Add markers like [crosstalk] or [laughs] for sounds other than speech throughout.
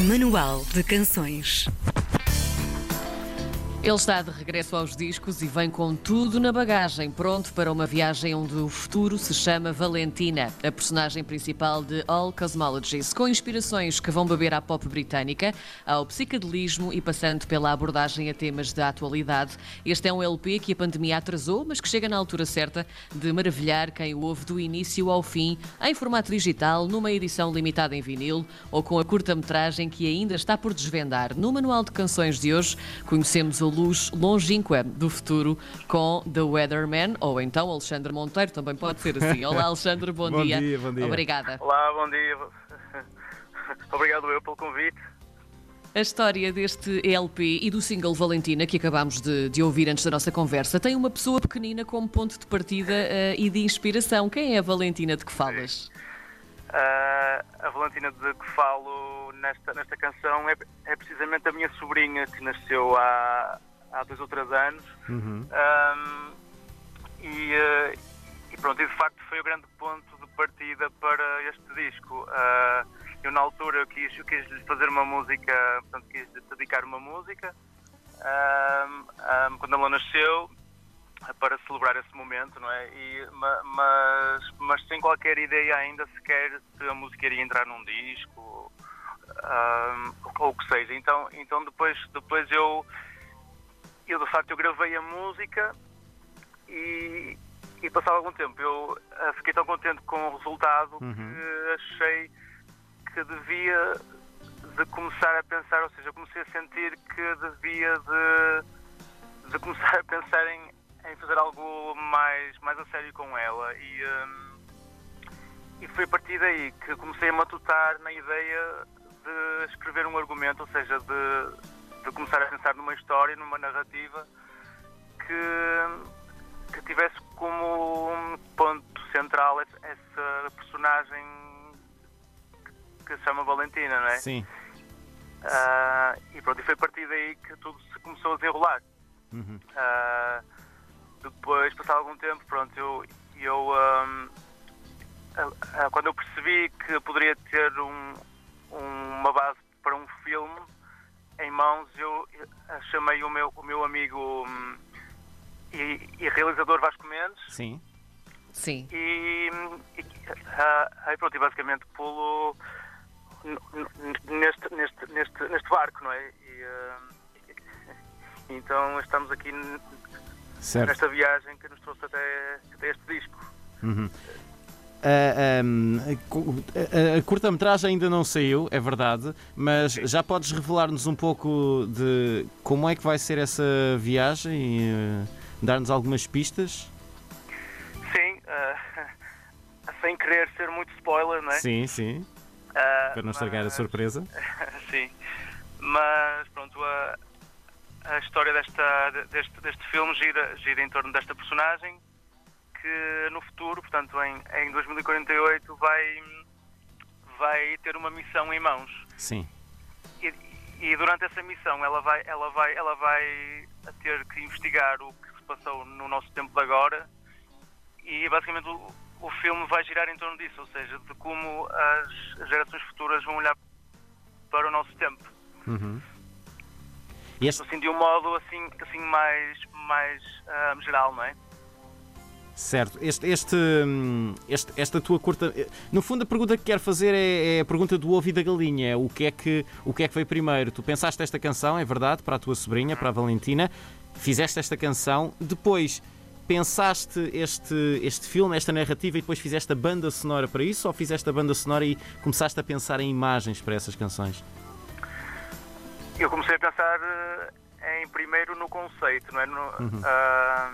Manual de Canções. Ele está de regresso aos discos e vem com tudo na bagagem, pronto para uma viagem onde o futuro se chama Valentina, a personagem principal de All Cosmologies, com inspirações que vão beber à pop britânica, ao psicadelismo e passando pela abordagem a temas da atualidade. Este é um LP que a pandemia atrasou, mas que chega na altura certa de maravilhar quem o ouve do início ao fim, em formato digital, numa edição limitada em vinil ou com a curta-metragem que ainda está por desvendar. No Manual de Canções de hoje, conhecemos o luz longínqua do futuro com The Weatherman, ou então Alexandre Monteiro, também pode ser assim. Olá, Alexandre, bom, [laughs] Bom dia. dia, bom dia. Obrigada. Olá, bom dia. [laughs] Obrigado eu pelo convite. A história deste LP e do single Valentina, que acabámos de, de ouvir antes da nossa conversa, tem uma pessoa pequenina como ponto de partida eh, e de inspiração. Quem é a Valentina de que falas? Ah, a Valentina de que falo nesta, nesta canção é, é precisamente a minha sobrinha que nasceu há, há dois ou três anos. Ahm, e, eh, e pronto, e de facto foi o grande ponto de partida para este disco. Ah, eu na altura quis, eu quis fazer uma música, portanto quis dedicar uma música. Ahm, ahm, quando ela nasceu, para celebrar esse momento, não é? E, ma- mas, mas sem qualquer ideia ainda sequer se a música iria entrar num disco ahm, ou o que seja. Então, então depois, depois eu, eu de facto eu gravei a música e, e passado algum tempo. Eu ah, fiquei tão contente com o resultado que achei que devia de começar a pensar, ou seja, comecei a sentir que devia de, de começar a pensar em, em fazer algo mais, mais a sério com ela. E, hum, e foi a partir daí que comecei a matutar na ideia de escrever um argumento, ou seja, de, de começar a pensar numa história, numa narrativa que, que tivesse como um ponto central essa, personagem que se chama Valentina, não é? Sim. Ah, e pronto, e foi a partir daí que tudo se começou a desenrolar. Uhum. Ah, depois, passado algum tempo, pronto, eu, eu ah, quando eu percebi que poderia ter um- uma base para um filme em mãos, eu chamei o meu, o meu amigo hum, e, e realizador Vasco Mendes Sim. Sim. e, e ah, aí pronto, e basicamente pulo neste, neste, neste, neste barco, não é? E, ah, então estamos aqui Certo. nesta viagem que nos trouxe até, até este disco. Ahm, a a- a curta-metragem ainda não saiu, é verdade, mas já podes revelar-nos um pouco de como é que vai ser essa viagem e eh, dar-nos algumas pistas? Sim, ah, [laughs] sem querer ser muito spoiler, não é? Sim, sim, Ah, para não estragar a surpresa. [laughs] Sim, mas pronto, a, a história desta, deste, deste filme gira, gira em torno desta personagem que no futuro, portanto em, em 2048, vai, vai ter uma missão em mãos. Sim. E, e durante essa missão ela vai, ela, vai, ela vai ter que investigar o que se passou no nosso tempo de agora e basicamente o, o filme vai girar em torno disso, ou seja, de como as gerações futuras vão olhar para o nosso tempo. Uhum. Este, Assim, de um modo assim, assim mais, mais ah, geral, não é? Certo, este, este, hum, este- esta tua curta. eh, No fundo, a pergunta que quero fazer é, é a pergunta do ovo e da galinha: o que, é que, o que é que veio primeiro? Tu pensaste esta canção, é verdade, para a tua sobrinha, para a Valentina, fizeste esta canção, depois pensaste este, este filme, esta narrativa e depois fizeste a banda sonora para isso ou fizeste a banda sonora e começaste a pensar em imagens para essas canções? Eu comecei a pensar eh, em primeiro no conceito, não é? No, ah, ah,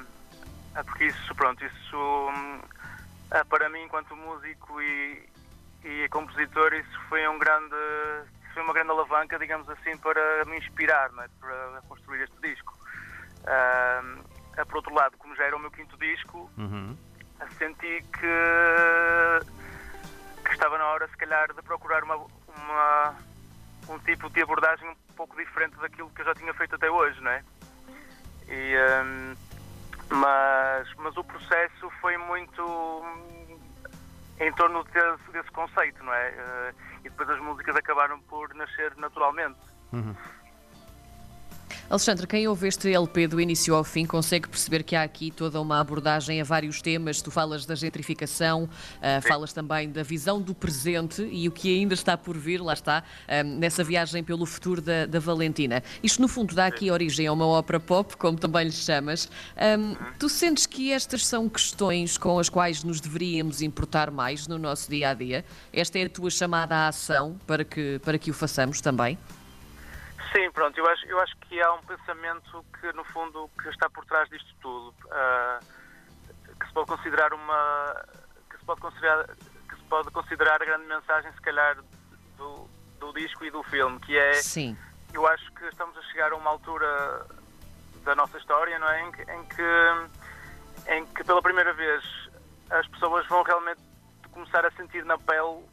porque isso, pronto, isso hum, ah, para mim enquanto músico e, e compositor isso foi um grande foi uma grande alavanca, digamos assim, para me inspirar, é? para construir este disco. Ah, por outro lado, como já era o meu quinto disco, Uhum. senti que, que estava na hora, se calhar, de procurar uma, uma- um tipo de abordagem um pouco diferente daquilo que eu já tinha feito até hoje, não é? E, hum, mas, mas o processo foi muito. em torno desse, desse conceito, não é? Uh, e depois as músicas acabaram por nascer naturalmente. Uhum. Alexandre, quem ouve este LP do início ao fim consegue perceber que há aqui toda uma abordagem a vários temas. Tu falas da gentrificação, uh, falas também da visão do presente e o que ainda está por vir, lá está, uh, nessa viagem pelo futuro da, da, Valentina. Isto, no fundo, dá aqui origem a uma ópera pop, como também lhe chamas. Um, tu sentes que estas são questões com as quais nos deveríamos importar mais no nosso dia a dia? Esta é a tua chamada à ação para que, para que o façamos também? Pronto, eu acho, eu acho que há um pensamento que, no fundo, que está por trás disto tudo, uh, que se pode considerar uma. que se pode considerar, que se pode considerar a grande mensagem, se calhar, do, do disco e do filme, que é. Sim. Eu acho que estamos a chegar a uma altura da nossa história, não é? Em em que, em que pela primeira vez as pessoas vão realmente começar a sentir na pele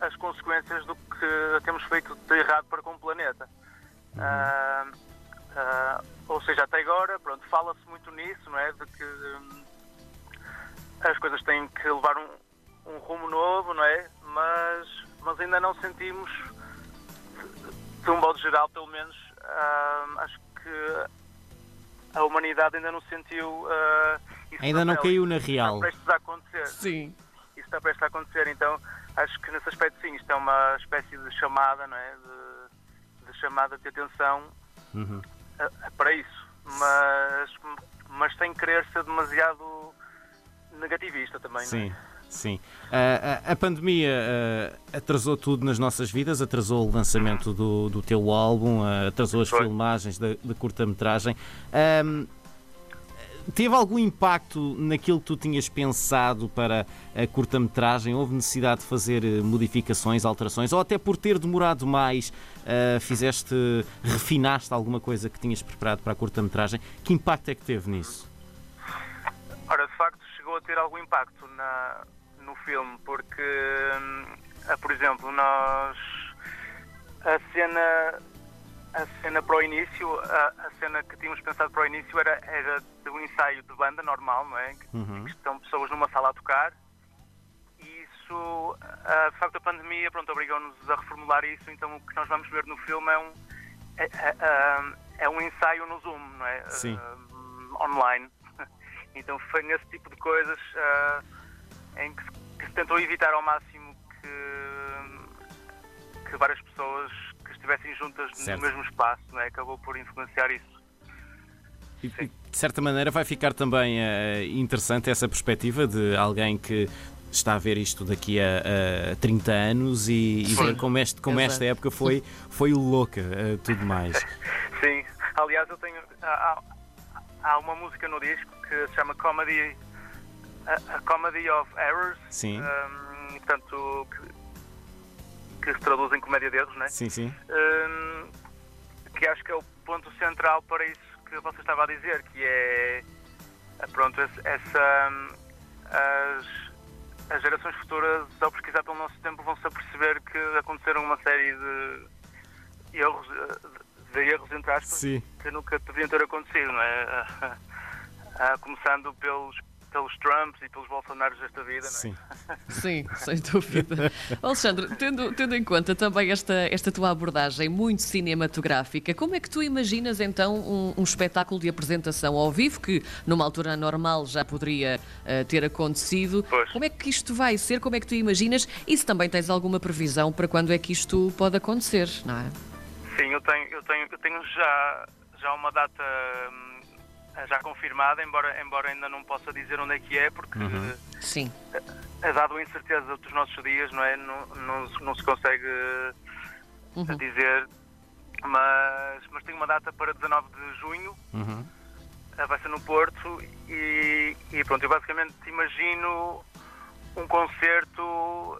as consequências do que temos feito de errado para com o planeta. Uh, uh, ou seja, até agora, pronto, fala-se muito nisso, não é? De que um, as coisas têm que levar um, um, rumo novo, não é? Mas, mas ainda não sentimos, de, de um modo geral, pelo menos, uh, acho que a humanidade ainda não sentiu isso. Ainda não caiu na real. Está prestes a acontecer. Sim. Isso está prestes a acontecer, então acho que nesse aspecto sim, isto é uma espécie de chamada, não é? De, chamada de atenção uhum. para isso, mas, mas sem querer ser demasiado negativista também. É? Sim. Sim. Uh, a, a, pandemia uh, atrasou tudo nas nossas vidas, atrasou o lançamento do, do teu álbum, uh, atrasou as Foi. filmagens da, curta-metragem teve algum impacto naquilo que tu tinhas pensado para a curta-metragem? Houve necessidade de fazer eh, modificações, alterações? Ou até por ter demorado mais, uh, fizeste, refinaste alguma coisa que tinhas preparado para a curta-metragem? Que impacto é que teve nisso? Ora, de facto, chegou a ter algum impacto na, no filme, porque, uh, por exemplo, nós. A cena a cena para o início, a, a, cena que tínhamos pensado para o início era, era de um ensaio de banda normal, não é? Uhum. Que estão pessoas numa sala a tocar. E isso, de facto, a pandemia, pronto, obrigou-nos a reformular isso. Então, o que nós vamos ver no filme é um, é, é, é, é um ensaio no Zoom, não é? Sim. Uh, online. [laughs] Então, foi nesse tipo de coisas uh, em que se, que se tentou evitar ao máximo que, que várias pessoas estivessem juntas certo. no mesmo espaço, não é? acabou por influenciar isso. E, de certa maneira vai ficar também uh, interessante essa perspectiva de alguém que está a ver isto daqui a, a 30 anos e, e ver como, este, como esta época foi, foi louca, uh, tudo mais. [laughs] Sim, aliás, eu tenho. Há, há, uma música no disco que se chama Comedy, a, a Comedy of Errors. Sim. Um, portanto, que, que se traduz em comédia de erros, né? Sim, sim. Um, que acho que é o ponto central para isso que você estava a dizer, que é eh, pronto, essa as, as gerações futuras ao pesquisar pelo nosso tempo vão se aperceber que aconteceram uma série de erros de erros entre aspas Sim. que nunca deviam ter acontecido, não é? [laughs] Começando pelos pelos Trumps e pelos Bolsonaros desta vida, Sim. não é? [laughs] Sim, sem dúvida. Alexandre, tendo, tendo em conta também esta, esta tua abordagem muito cinematográfica, como é que tu imaginas então um, um espetáculo de apresentação ao vivo, que numa altura normal já poderia uh, ter acontecido? Pois. Como é que isto vai ser? Como é que tu imaginas? E se também tens alguma previsão para quando é que isto pode acontecer, não é? Sim, eu tenho, eu tenho, eu tenho já, já uma data hum, já confirmada, embora, embora ainda não possa dizer onde é que é, porque uhum. Sim. É, é dado a incerteza dos nossos dias, não é? Não, não, não se consegue uhum. dizer, mas, mas tem uma data para 19 de junho, uhum. Eh, vai ser no Porto e, e pronto, eu basicamente imagino um concerto uh,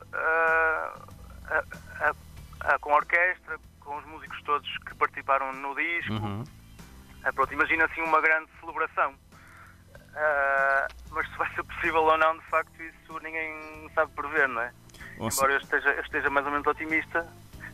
uh, uh, com orquestra, com os músicos todos que participaram no disco. Uhum Uh, pronto, imagina assim uma grande celebração. Uh, mas se vai ser possível ou não, de facto, isso ninguém sabe prever, não é? Nossa. Embora eu esteja, eu esteja mais ou menos otimista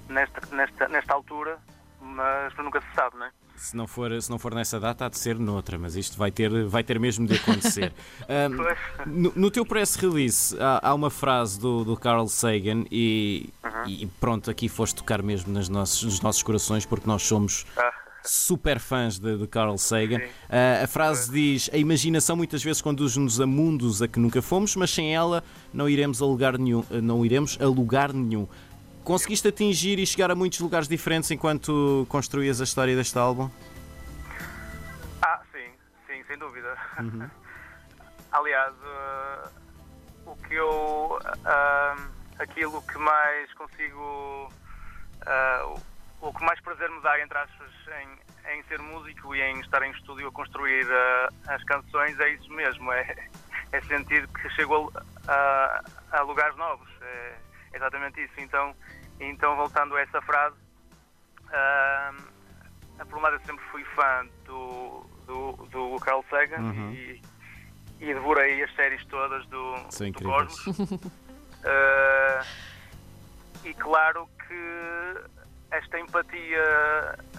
nesta, nesta, nesta altura, mas nunca se sabe, não é? Se não, for, se não for nessa data, há de ser noutra, mas isto vai ter, vai ter mesmo de acontecer. Um, [laughs] Pois. no, no teu press release há, há uma frase do, do Carl Sagan e, e pronto, aqui foste tocar mesmo nas nossos, nos nossos corações porque nós somos Ah, super fãs de, de Carl Sagan. Ah, a frase diz: A imaginação muitas vezes conduz-nos a mundos a que nunca fomos, mas sem ela não iremos a lugar nenhum. Não iremos a lugar nenhum. Conseguiste atingir e chegar a muitos lugares diferentes enquanto construías a história deste álbum? ah, sim, sim, sem dúvida. [laughs] Aliás, eh, o que eu. ah, aquilo que mais consigo. ah, o- que mais prazer me dá, entre aspas, em, em ser músico e em estar em estúdio a construir ah, as canções é isso mesmo. É, [laughs] é sentir que chego a, a- a lugares novos. É exatamente isso. Então, então voltando a essa frase. ah, por um lado eu sempre fui fã do, do, do Carl Sagan Uhum. e, e devorei as séries todas do, São do. Cosmos. Uh, [laughs] e claro que esta empatia,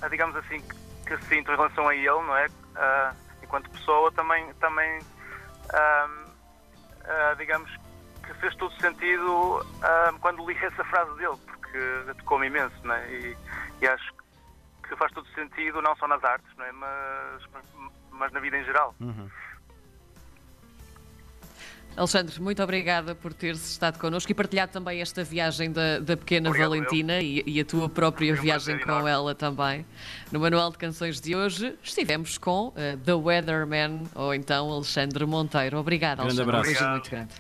uh, digamos assim, que, sinto em relação a ele, não é? Uh, enquanto pessoa, também, também uh, digamos que fez todo sentido um, quando li essa frase dele, porque tocou-me imenso, não é? E, e acho que faz todo sentido, não só nas artes, não é? Mas, mas na vida em geral. Alexandre, muito obrigada por teres estado connosco e partilhado também esta viagem da, da pequena Obrigado, Valentina e, e a tua própria viagem com enorme. ela também. No Manual de Canções de hoje estivemos com eh, The Weatherman ou então Alexandre Monteiro. Obrigada, Grande Alexandre. Um abraço. muito grande.